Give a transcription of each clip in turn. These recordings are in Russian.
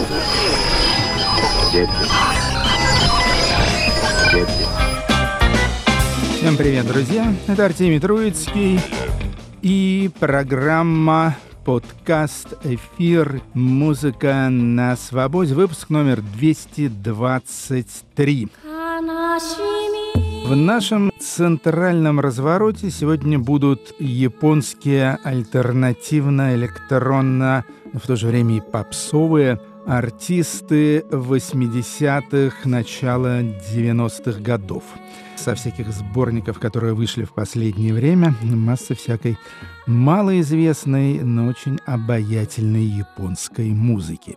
Дети. Дети. Всем привет, друзья! Это Артемий Троицкий и программа подкаст «Эфир. Музыка на свободе». Выпуск номер 223. В нашем центральном развороте сегодня будут японские альтернативно-электронно, но в то же время и попсовые артисты 80-х, начала 90-х годов. Со всяких сборников, которые вышли в последнее время, масса всякой малоизвестной, но очень обаятельной японской музыки.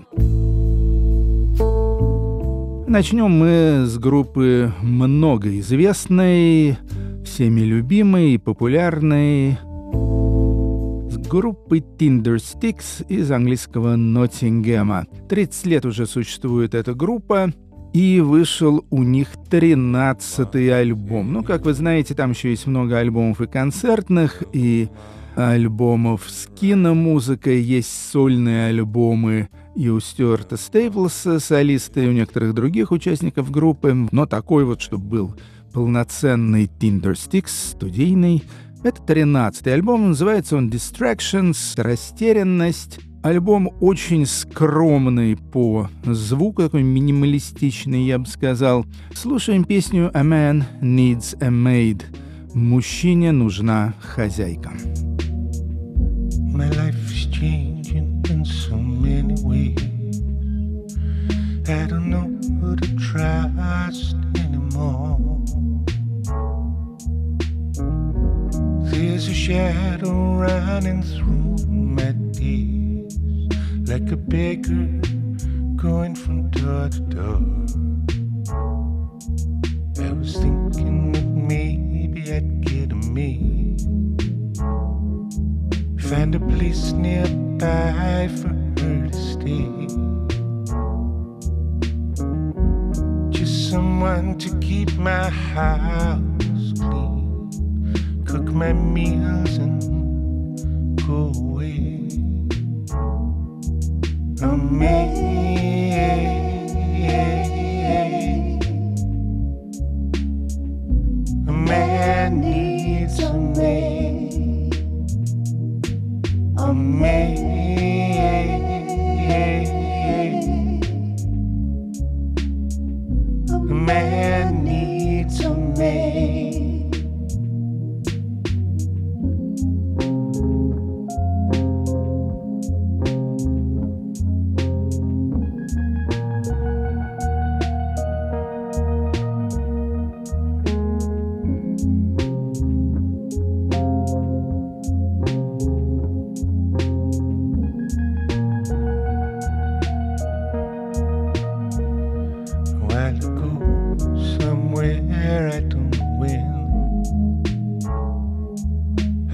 Начнем мы с группы многоизвестной, всеми любимой и популярной, группы Tinder Sticks из английского Ноттингема. 30 лет уже существует эта группа, и вышел у них 13-й альбом. Ну, как вы знаете, там еще есть много альбомов и концертных, и альбомов с киномузыкой, есть сольные альбомы и у Стюарта Стейплса, солиста, и у некоторых других участников группы, но такой вот, чтобы был полноценный Tinder Sticks, студийный. Это 13-й альбом, называется он Distractions, растерянность. Альбом очень скромный по звуку, такой минималистичный, я бы сказал. Слушаем песню «A Man Needs a Maid». Мужчине нужна хозяйка.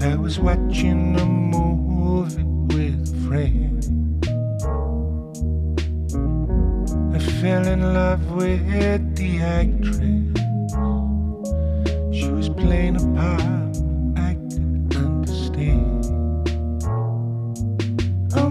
I was watching a movie with a friend. I fell in love with the actress. She was playing a part I could understand. A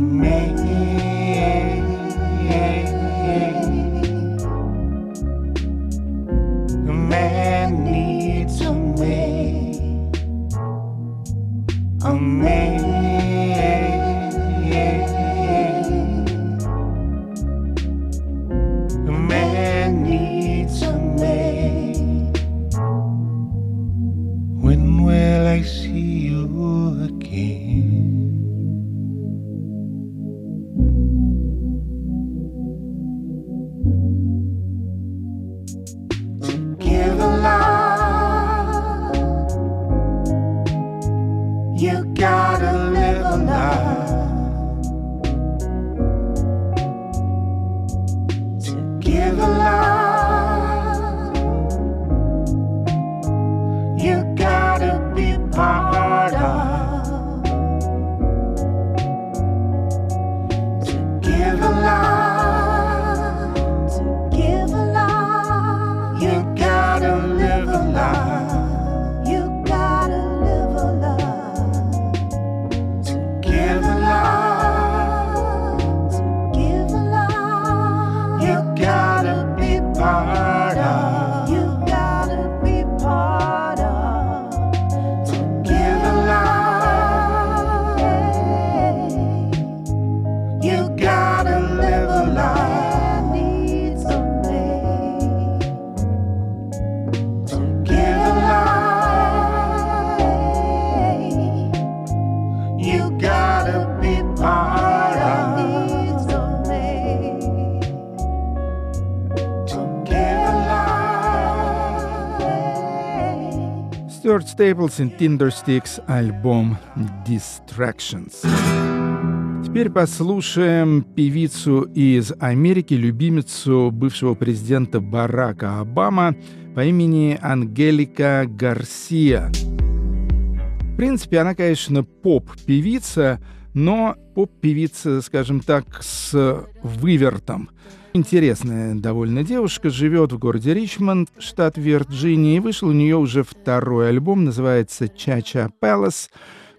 Staples и Tindersticks альбом Distractions. Теперь послушаем певицу из Америки, любимицу бывшего президента Барака Обама по имени Ангелика Гарсия. В принципе, она, конечно, поп-певица, но поп-певица, скажем так, с вывертом. Интересная довольно девушка, живет в городе Ричмонд, штат Вирджиния, и вышел у нее уже второй альбом, называется «Чача Palace».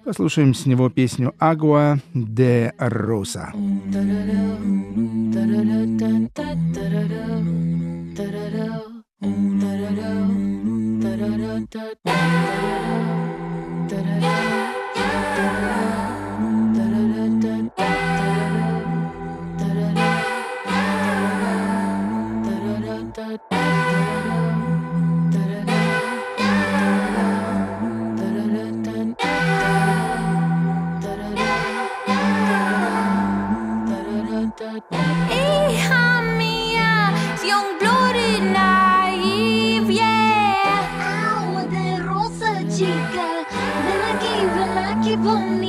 Послушаем с него песню «Агуа де Роса». Hija people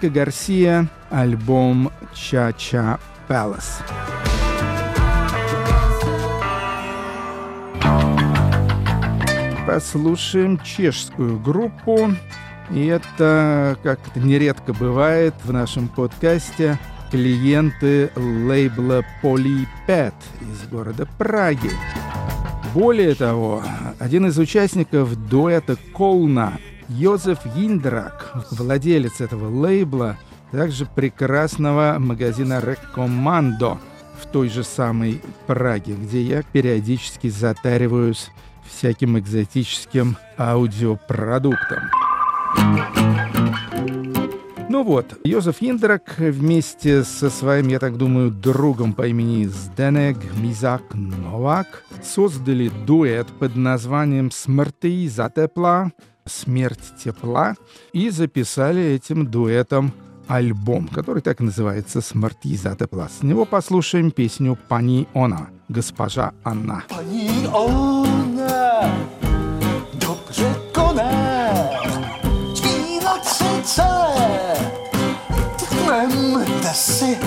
Ангелика Гарсия, альбом «Ча-Ча Palace». Послушаем чешскую группу. И это, как это нередко бывает в нашем подкасте, клиенты лейбла Polypet из города Праги. Более того, один из участников дуэта Колна, Йозеф Йиндрак, владелец этого лейбла, также прекрасного магазина Рекомандо в той же самой Праге, где я периодически затариваюсь всяким экзотическим аудиопродуктом. Ну вот, Йозеф Индрак вместе со своим, я так думаю, другом по имени Сденег Мизак Новак создали дуэт под названием «Смерти за тепла», «Смерть тепла» и записали этим дуэтом альбом, который так называется «Смерти за тепла». С него послушаем песню «Пани Она», «Госпожа Анна». Paní ona dobře koná svý noci celé. Vemte si,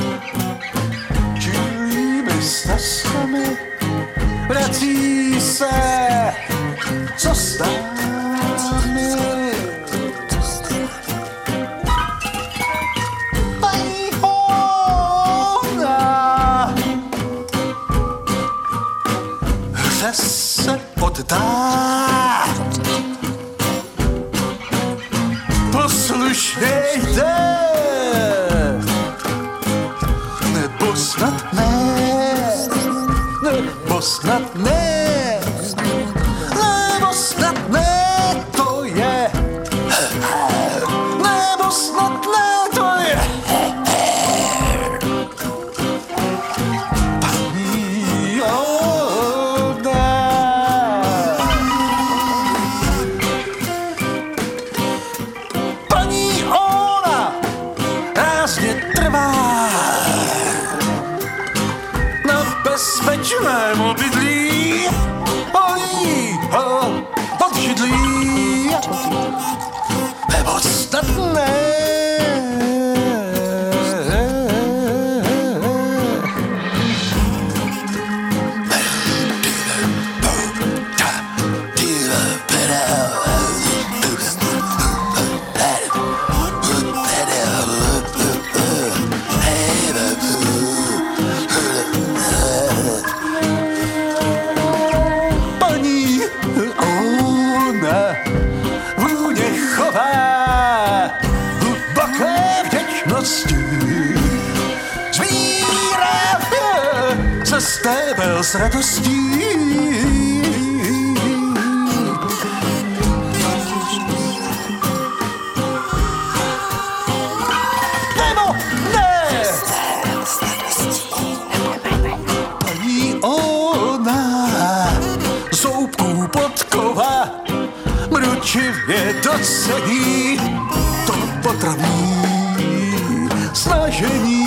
čilými snostmi vrací se, co pečivě docení to potravní snažení.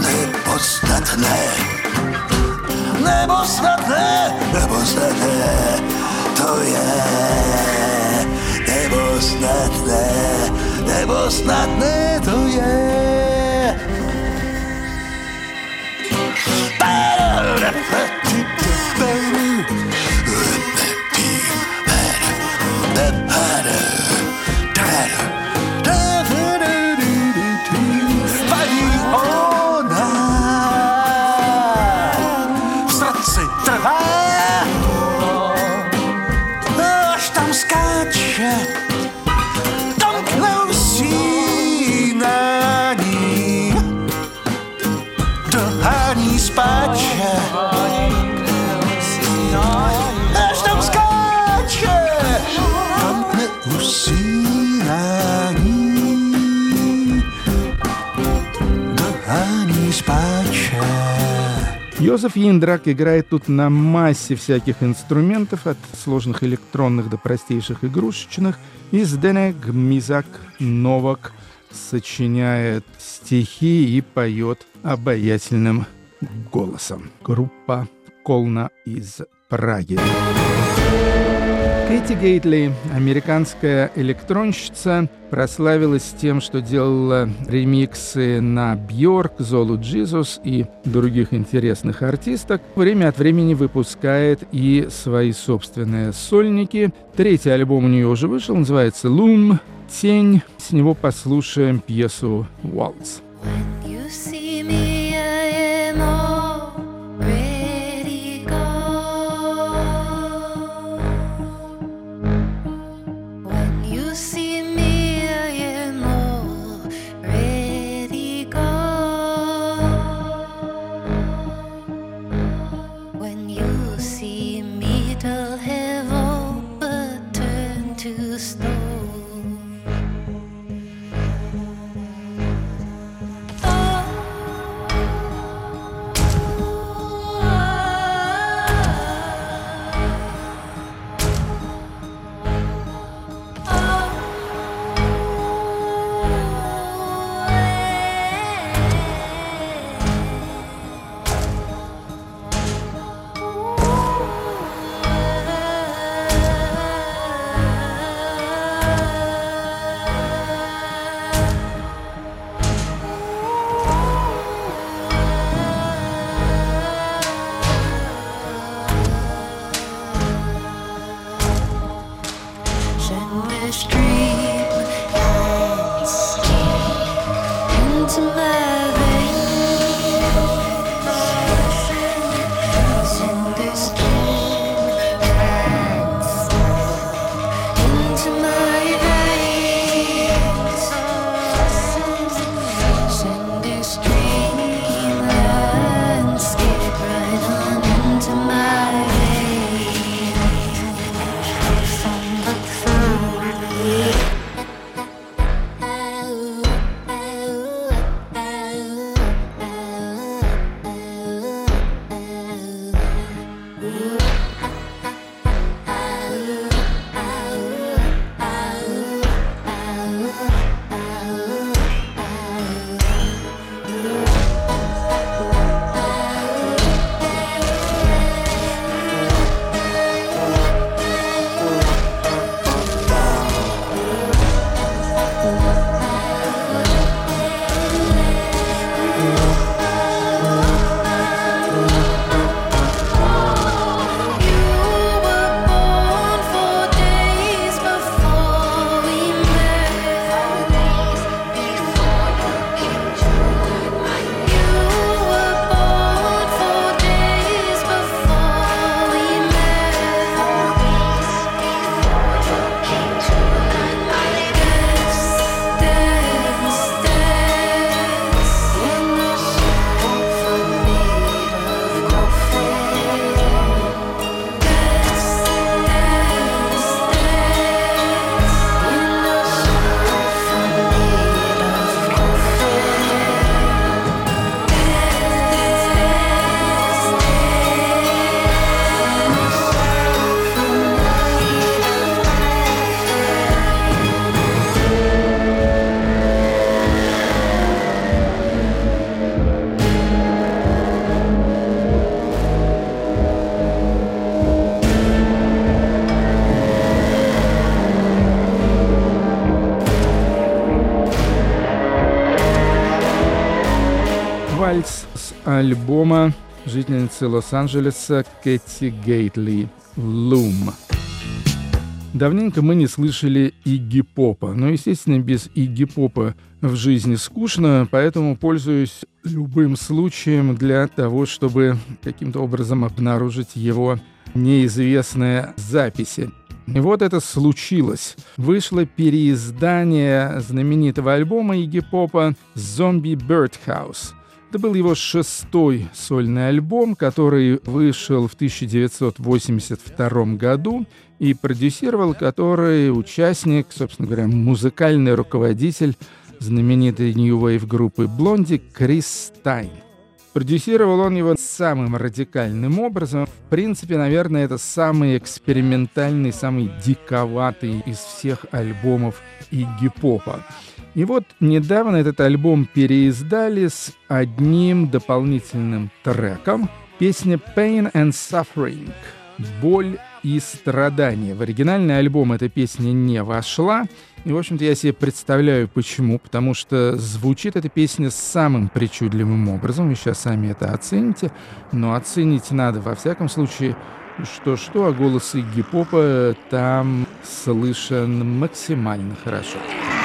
Nepodstatné, nepodstatné, nepodstatné, to je nepodstatné, nepodstatné to je. Keep Йозеф Яндрак играет тут на массе всяких инструментов, от сложных электронных до простейших игрушечных. И Сденек Мизак Новак сочиняет стихи и поет обаятельным голосом. Группа Колна из Праги. Кэти Гейтли, американская электронщица, прославилась тем, что делала ремиксы на Бьорк, Золу Джизус и других интересных артисток. Время от времени выпускает и свои собственные сольники. Третий альбом у нее уже вышел, называется «Лум», «Тень». С него послушаем пьесу «Waltz». You see альбома жительницы Лос-Анджелеса Кэти Гейтли «Лум». Давненько мы не слышали Игги Попа, но, естественно, без Игги Попа в жизни скучно, поэтому пользуюсь любым случаем для того, чтобы каким-то образом обнаружить его неизвестные записи. И вот это случилось. Вышло переиздание знаменитого альбома Игги Попа «Zombie Birdhouse». Это был его шестой сольный альбом, который вышел в 1982 году и продюсировал который участник, собственно говоря, музыкальный руководитель знаменитой New Wave группы Блонди Крис Стайн. Продюсировал он его самым радикальным образом. В принципе, наверное, это самый экспериментальный, самый диковатый из всех альбомов Игги Попа. И вот недавно этот альбом переиздали с одним дополнительным треком. Песня Pain and Suffering. Боль и страдания. В оригинальный альбом эта песня не вошла. И, в общем-то, я себе представляю, почему. Потому что звучит эта песня самым причудливым образом. Вы сейчас сами это оцените. Но оценить надо, во всяком случае, что-что, а голос Игги Попа там слышен максимально хорошо. and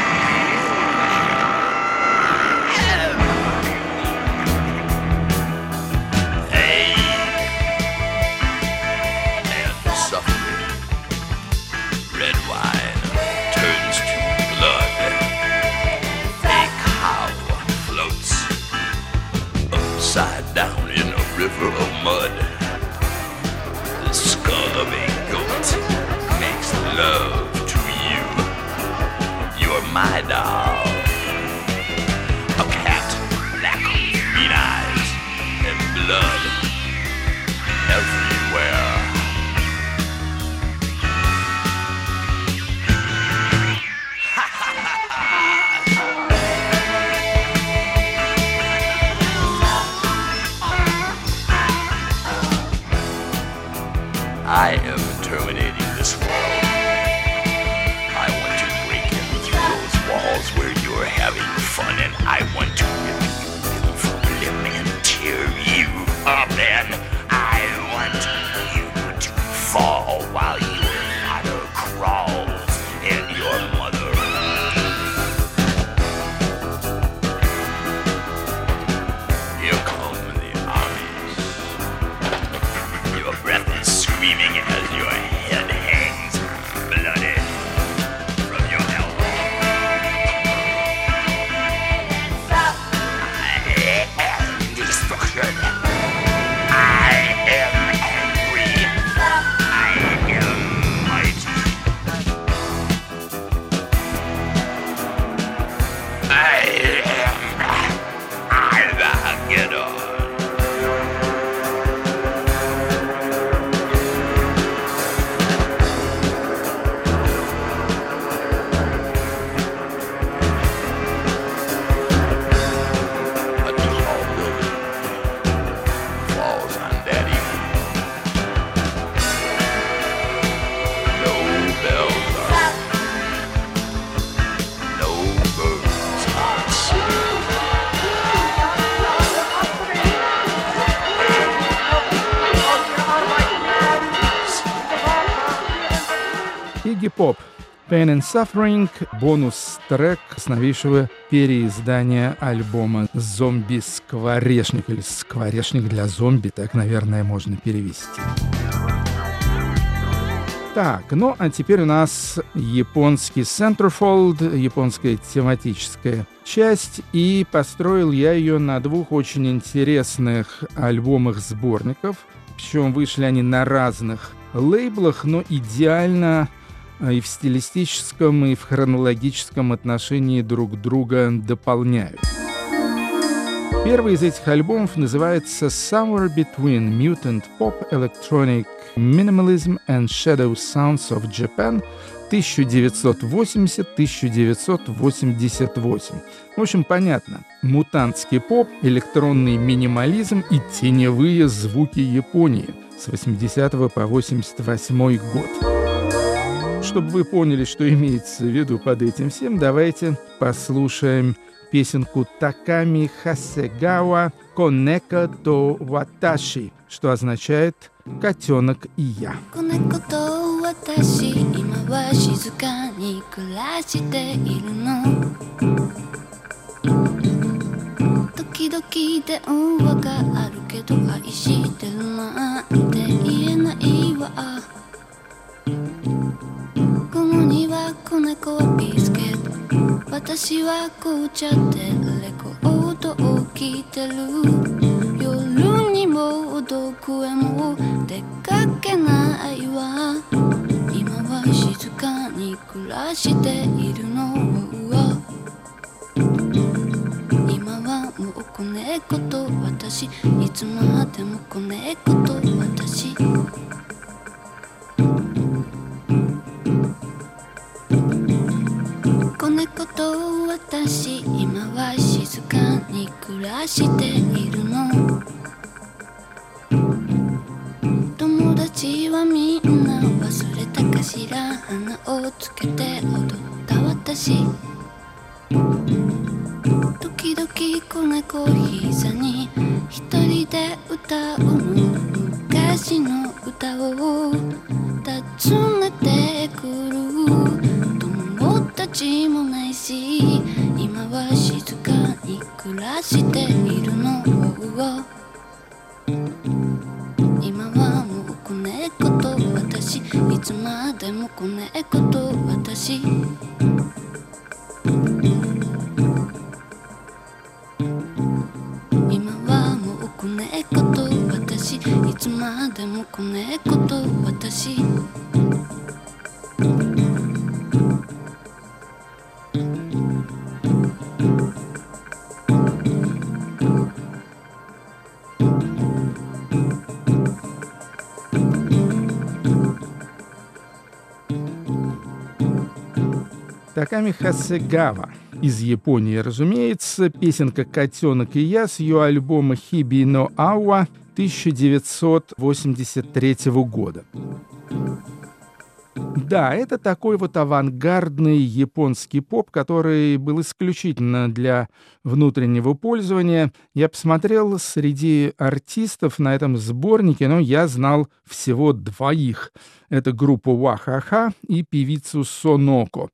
Pain and Suffering — бонус-трек с новейшего переиздания альбома «Зомби-скворечник» или «Скворечник для зомби», так, наверное, можно перевести. Так, ну а теперь у нас японский Centerfold, японская тематическая часть, и построил я ее на двух очень интересных альбомах сборников, причем вышли они на разных лейблах, но идеально и в стилистическом, и в хронологическом отношении друг друга дополняют. Первый из этих альбомов называется Somewhere Between Mutant Pop Electronic Minimalism and Shadow Sounds of Japan 1980-1988. В общем, понятно. Мутантский поп, электронный минимализм и теневые звуки Японии с 80 по 88 год чтобы вы поняли, что имеется в виду под этим всем, давайте послушаем песенку Таками Хасегава «Конека то ваташи», что означает «котенок и я». 私今は静かに暮らしているの時々電話があるけど愛してるなんて言えないわ この庭子猫はビスケット私は紅茶でレコードを聴いてる夜にもどこへも出かけないわ今は静かに暮らしているの今はもう子猫と私いつまでも子猫と私子猫と私今は静かに暮らしているの。友達はみんな忘れたかしら花をつけて踊った私。時々子猫膝に一人で歌う昔の歌を尋ねてくる。友達もないし今は静かに暮らしているの今はもう子猫と私。いつまでも子猫と私。今はもう子猫と私。いつまでも子猫と私。Таками Хасегава. Из Японии, разумеется, песенка «Котенок и я» с ее альбома «Хиби но Ауа» 1983 года. Да, это такой вот авангардный японский поп, который был исключительно для внутреннего пользования. Я посмотрел среди артистов на этом сборнике, но я знал всего двоих. Это группа Вахаха и певицу Соноко.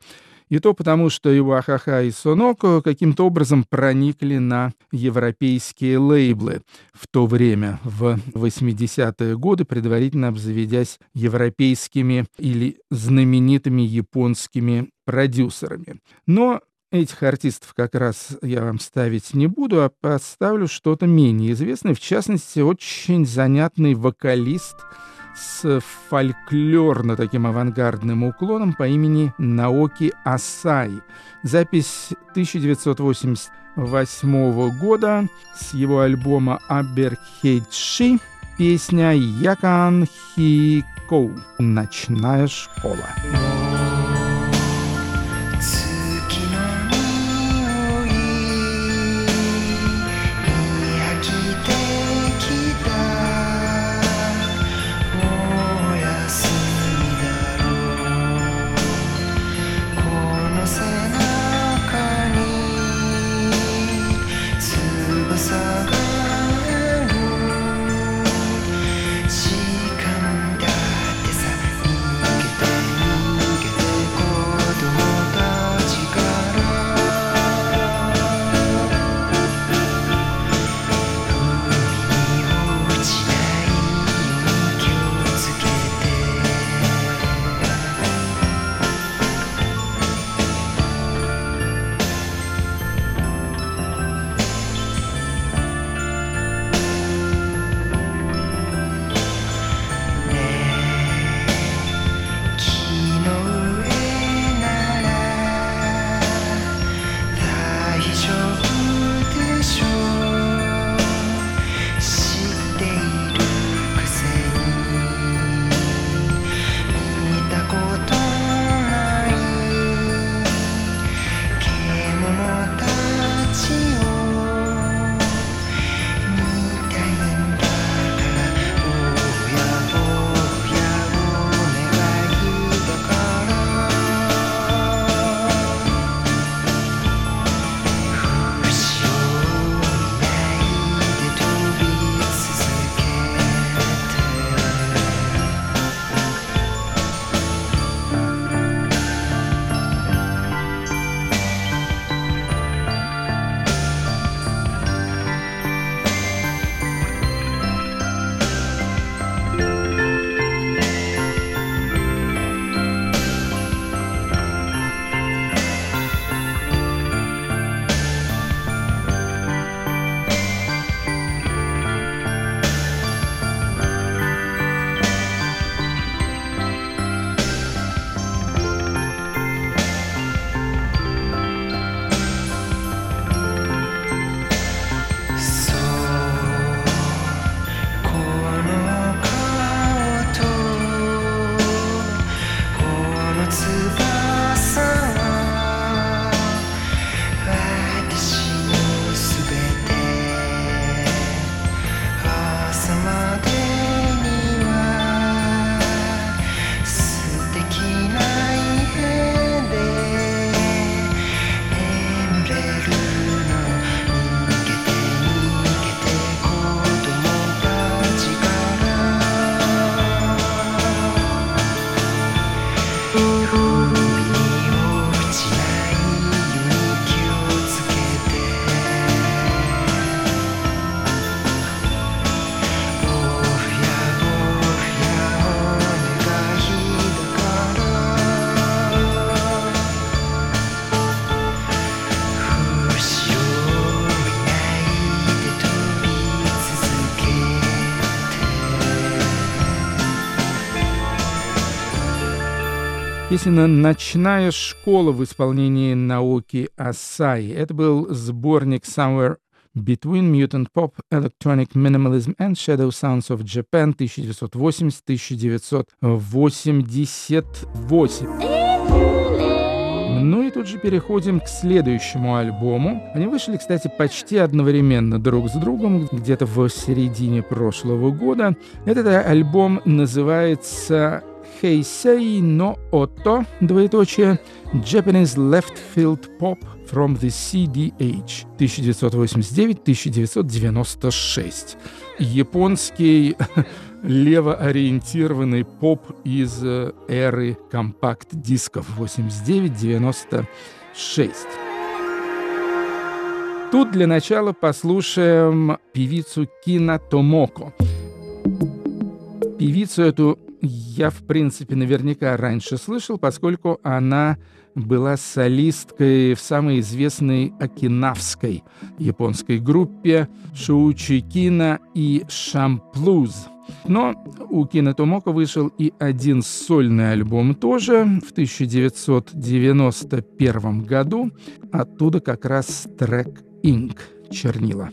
И то потому, что и Вахаха, и Соноко каким-то образом проникли на европейские лейблы в то время, в 80-е годы, предварительно обзаведясь европейскими или знаменитыми японскими продюсерами. Но Этих артистов как раз я вам ставить не буду, а поставлю что-то менее известное, в частности, очень занятный вокалист – с фольклорно таким авангардным уклоном по имени Наоки Асай. Запись 1988 года с его альбома Аберхейдши, песня Якан Хикоу «Ночная школа». Песня «Ночная школа» в исполнении Наоки Асаи. Это был сборник «Somewhere Between Mutant Pop, Electronic Minimalism and Shadow Sounds of Japan 1980-1988. Ну и тут же переходим к следующему альбому. Они вышли, кстати, почти одновременно друг с другом, где-то в середине прошлого года. Этот альбом называется Heisei no Oto, двоеточие, Japanese Left Field Pop from the CDH 1989-1996. Японский левоориентированный поп из эры компакт-дисков 89-96. Тут для начала послушаем певицу Кина Томоко. Певицу эту я, в принципе, наверняка раньше слышал, поскольку она была солисткой в самой известной окинавской японской группе Шоучи Кина и Шамплуз. Но у Кина Томоко вышел и один сольный альбом тоже в 1991 году. Оттуда как раз трек «Инк» чернила.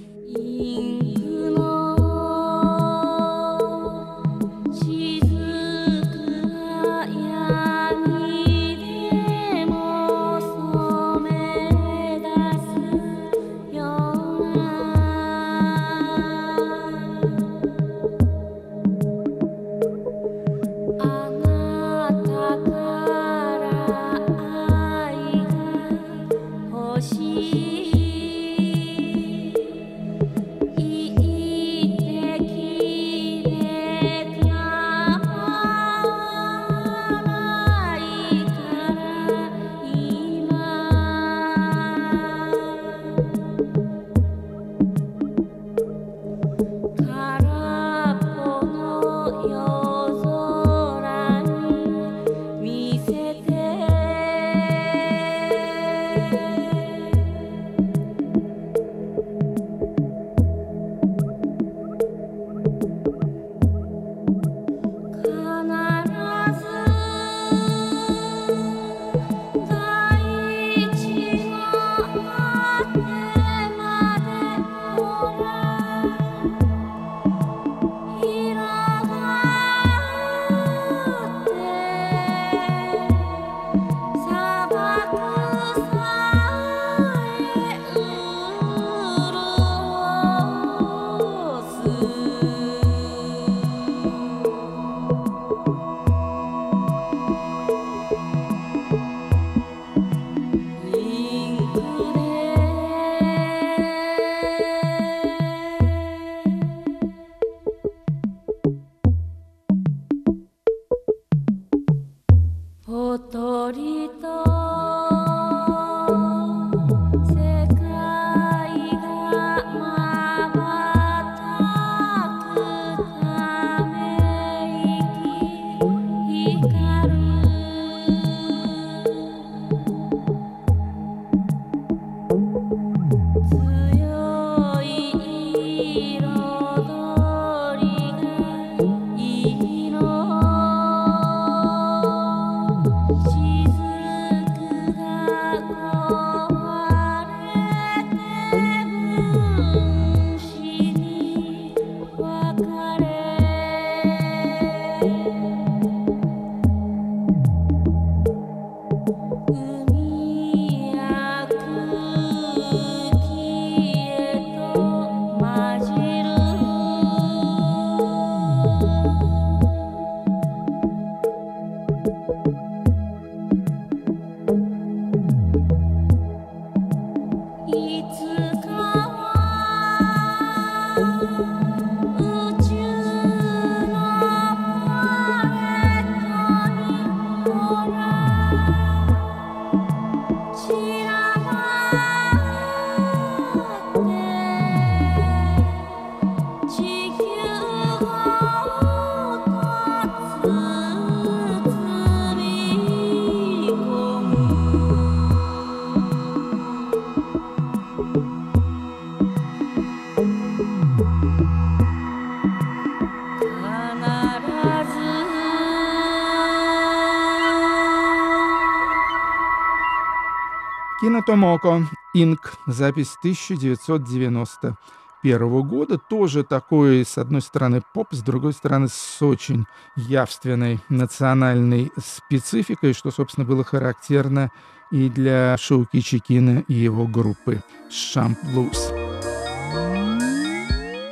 Кинотомоко, Инк, запись 1991 года. Тоже такой, с одной стороны, поп, с другой стороны, с очень явственной национальной спецификой, что, собственно, было характерно и для Шоуки Чикина и его группы «Шамп Блюз».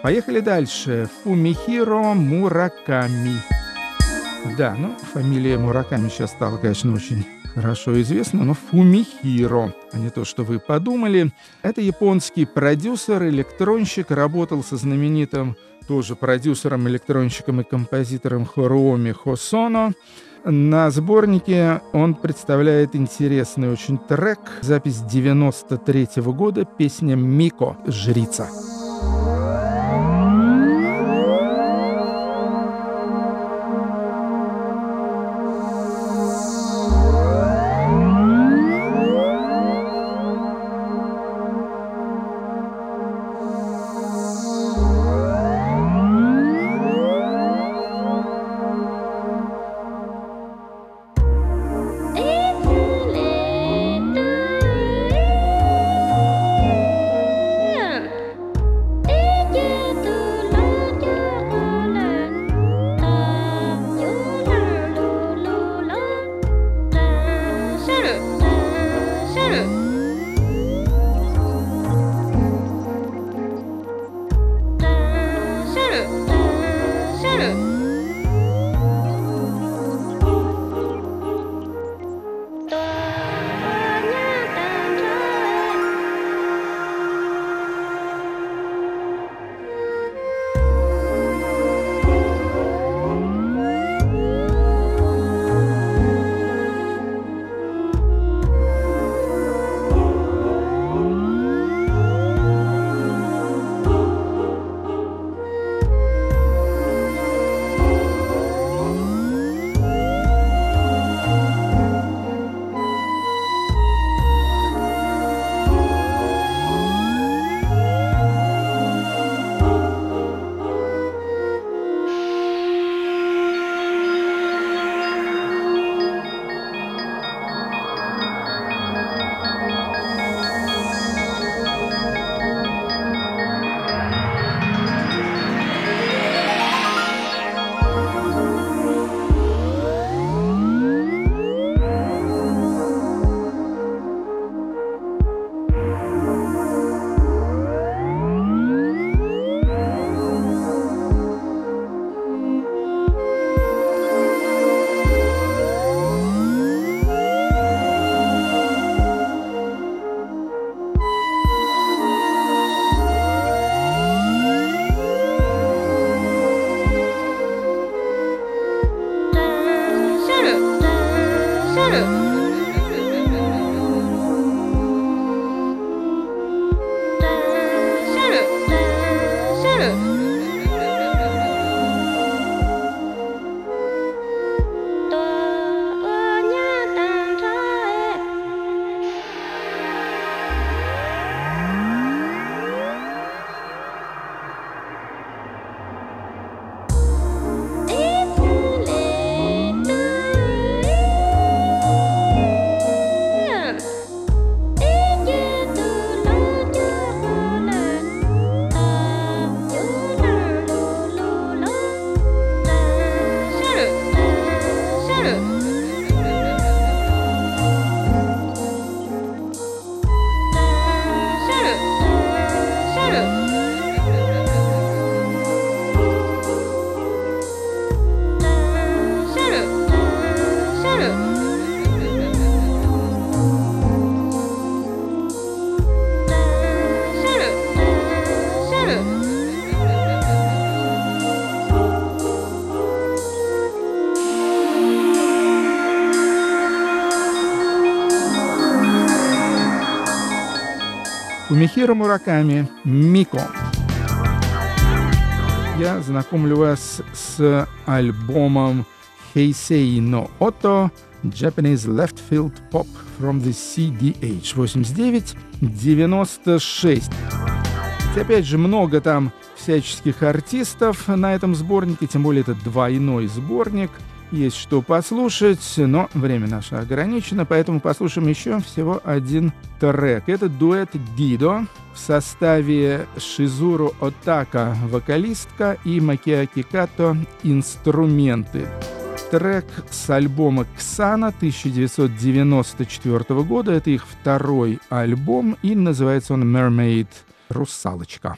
Поехали дальше. Фумихиро Мураками. Да, ну, фамилия Мураками сейчас стала, конечно, очень хорошо известна, но Фумихиро, а не то, что вы подумали. Это японский продюсер, электронщик, работал со знаменитым тоже продюсером, электронщиком и композитором Хоруоми Хосоно. На сборнике он представляет интересный очень трек, запись 93 -го года, песня «Мико. Жрица». Михиро Мураками «Мико». Я знакомлю вас с альбомом Heisei no Oto Japanese Left Field Pop from the CDH 89-96. Опять же, много там всяческих артистов на этом сборнике, тем более это двойной сборник. Есть что послушать, но время наше ограничено, поэтому послушаем еще всего один трек. Это дуэт Дидо в составе Шизуру Отака, вокалистка, и Макиаки Като, инструменты. Трек с альбома «Ксана» 1994 года. Это их второй альбом, и называется он «Mermaid» — «Русалочка».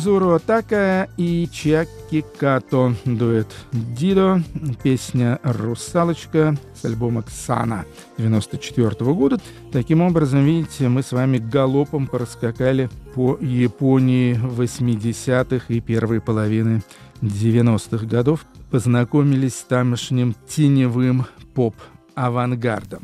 Шизуру Атака и Чаки Като. Дуэт Дидо. Песня «Русалочка» с альбома «Ксана» 94 -го года. Таким образом, видите, мы с вами галопом проскакали по Японии 80-х и первой половины 90-х годов. Познакомились с тамошним теневым поп-авангардом.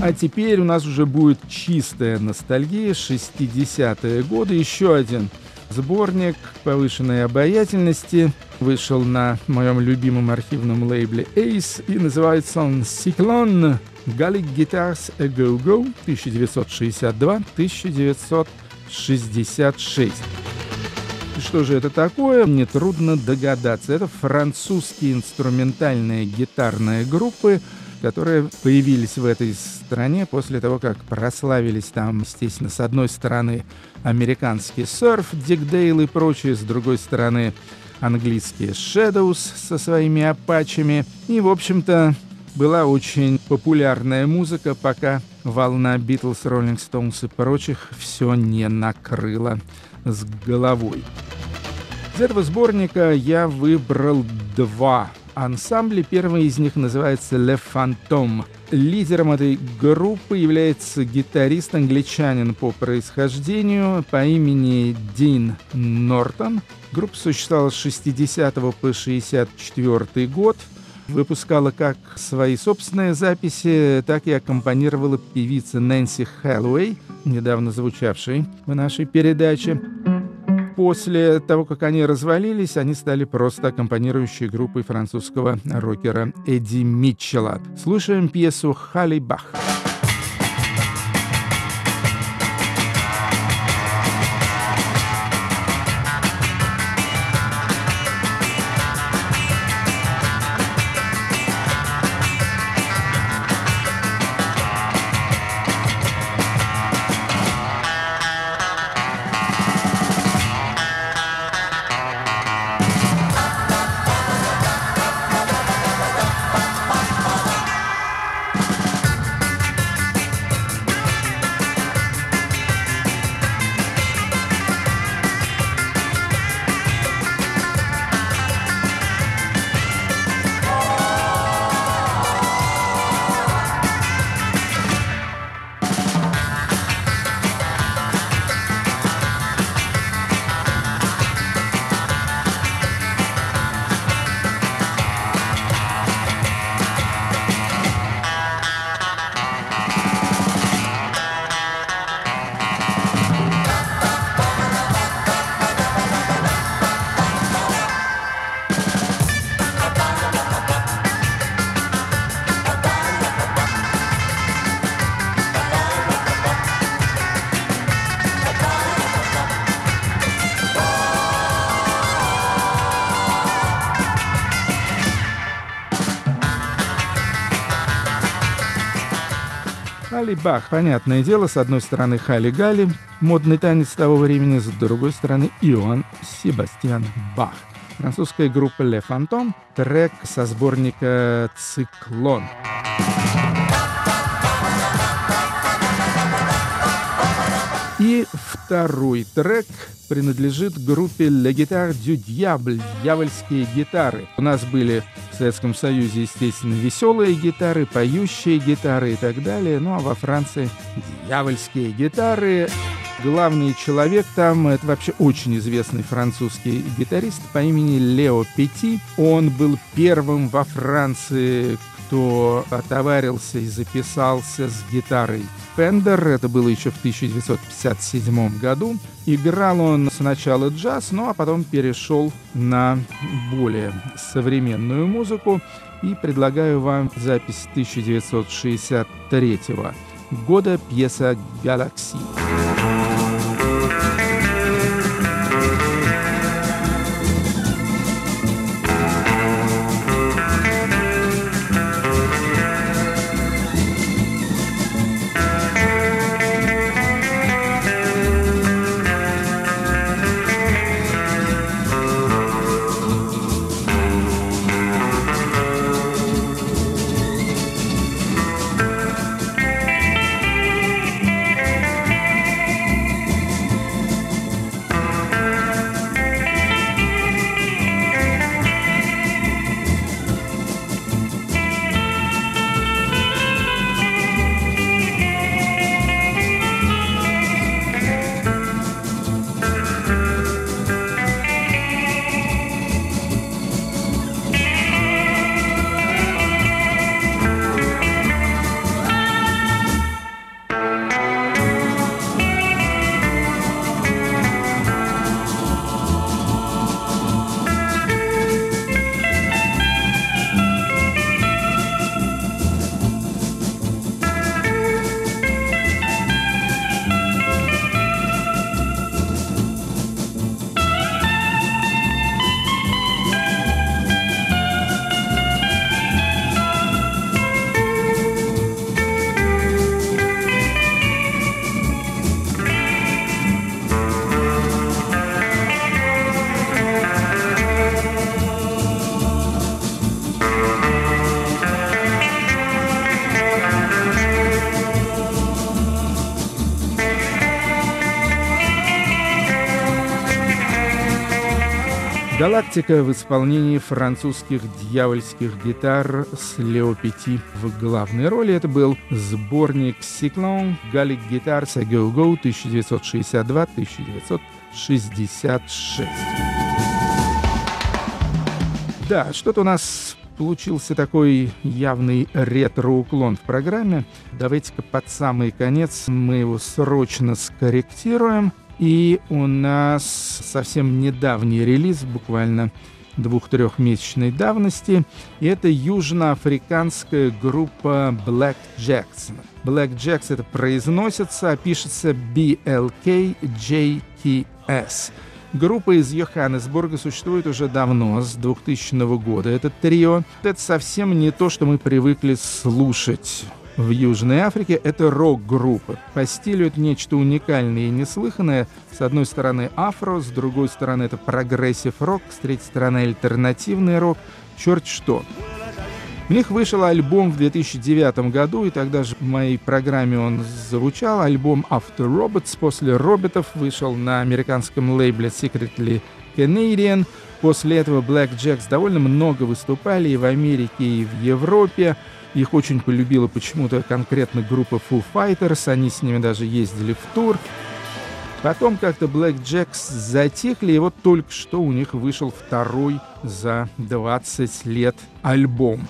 А теперь у нас уже будет чистая ностальгия, 60-е годы. Еще один Сборник повышенной обаятельности вышел на моем любимом архивном лейбле Ace и называется он Cyclone Gallic Guitars A Go Go 1962-1966. Что же это такое? Нетрудно догадаться. Это французские инструментальные гитарные группы, которые появились в этой стране после того, как прославились там, естественно, с одной стороны американский серф, Дик Дейл и прочее, с другой стороны английские Shadows со своими апачами. И, в общем-то, была очень популярная музыка, пока волна Битлз, Роллинг Стоунс и прочих все не накрыла с головой. Из этого сборника я выбрал два ансамбля. Первый из них называется «Le Phantom». Лидером этой группы является гитарист-англичанин по происхождению по имени Дин Нортон. Группа существовала с 60 по 64 год – выпускала как свои собственные записи, так и аккомпанировала певица Нэнси Хэллоуэй, недавно звучавшей в нашей передаче. После того, как они развалились, они стали просто аккомпанирующей группой французского рокера Эдди Митчелла. Слушаем пьесу «Халли Бах». Халли Бах, понятное дело, с одной стороны Халли Гали, модный танец того времени, с другой стороны Иоанн Себастьян Бах. Французская группа Le Phantom, трек со сборника «Циклон». И второй трек принадлежит группе «Le Guitare du Diable» — «Дьявольские гитары». У нас были в Советском Союзе, естественно, веселые гитары, поющие гитары и так далее. Ну а во Франции дьявольские гитары. Главный человек там — это вообще очень известный французский гитарист по имени Лео Пети. Он был первым во Франции, кто отоварился и записался с гитарой Фендер. Это было еще в 1957 году. Играл он сначала джаз, ну а потом перешел на более современную музыку. И предлагаю вам запись 1963 года пьеса «Галакси». Галактика в исполнении французских дьявольских гитар с Лео Пети в главной роли. Это был сборник Сиклон Галик Гитар Go Go 1962-1966. Да, что-то у нас получился такой явный ретро-уклон в программе. Давайте-ка под самый конец мы его срочно скорректируем. И у нас совсем недавний релиз, буквально двух-трехмесячной давности. И это южноафриканская группа Black Jacks. Black Jacks это произносится, а пишется B-L-K-J-K-S. Группа из Йоханнесбурга существует уже давно, с 2000 года. Это трио. Это совсем не то, что мы привыкли слушать в Южной Африке — это рок-группа. По стилю это нечто уникальное и неслыханное. С одной стороны афро, с другой стороны это прогрессив-рок, с третьей стороны альтернативный рок. Черт что. У них вышел альбом в 2009 году, и тогда же в моей программе он звучал. Альбом After Robots после роботов вышел на американском лейбле Secretly Canadian. После этого Black Jacks довольно много выступали и в Америке, и в Европе. Их очень полюбила почему-то конкретно группа Foo Fighters, они с ними даже ездили в тур. Потом как-то Black Jacks затихли, и вот только что у них вышел второй за 20 лет альбом.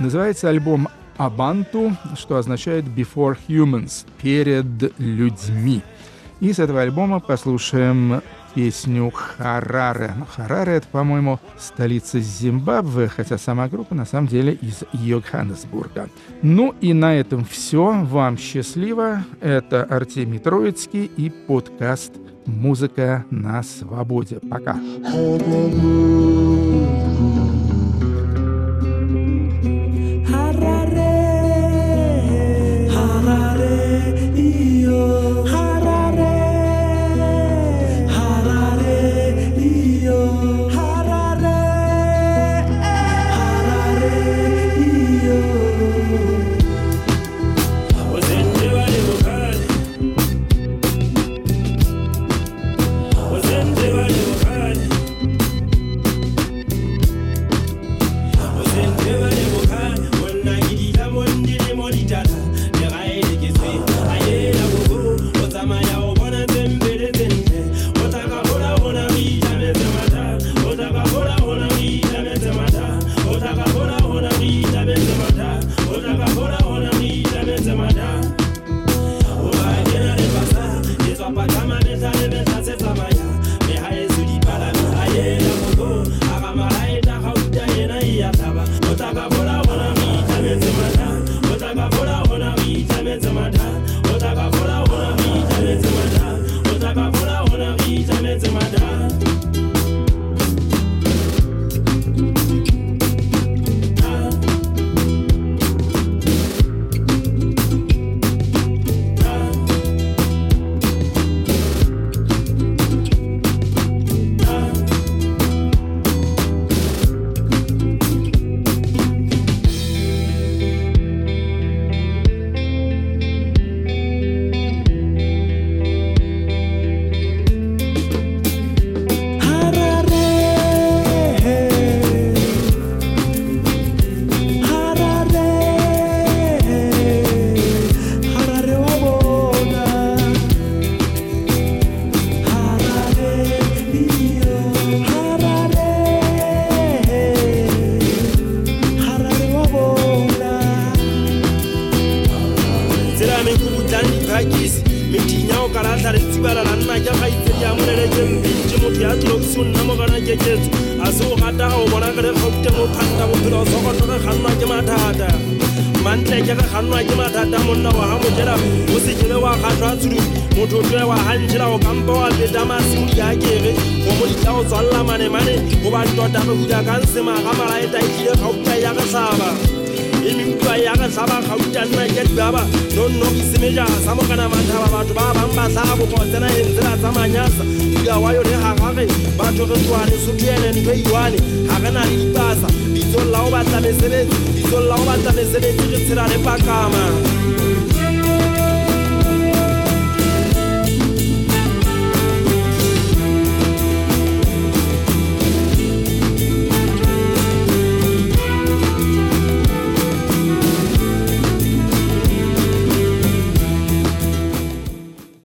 Называется альбом Абанту, что означает Before Humans, перед людьми. И с этого альбома послушаем песню Хараре. Хараре — это, по-моему, столица Зимбабве, хотя сама группа на самом деле из Йоханнесбурга. Ну и на этом все. Вам счастливо. Это Артемий Троицкий и подкаст «Музыка на свободе». Пока. mesebetsi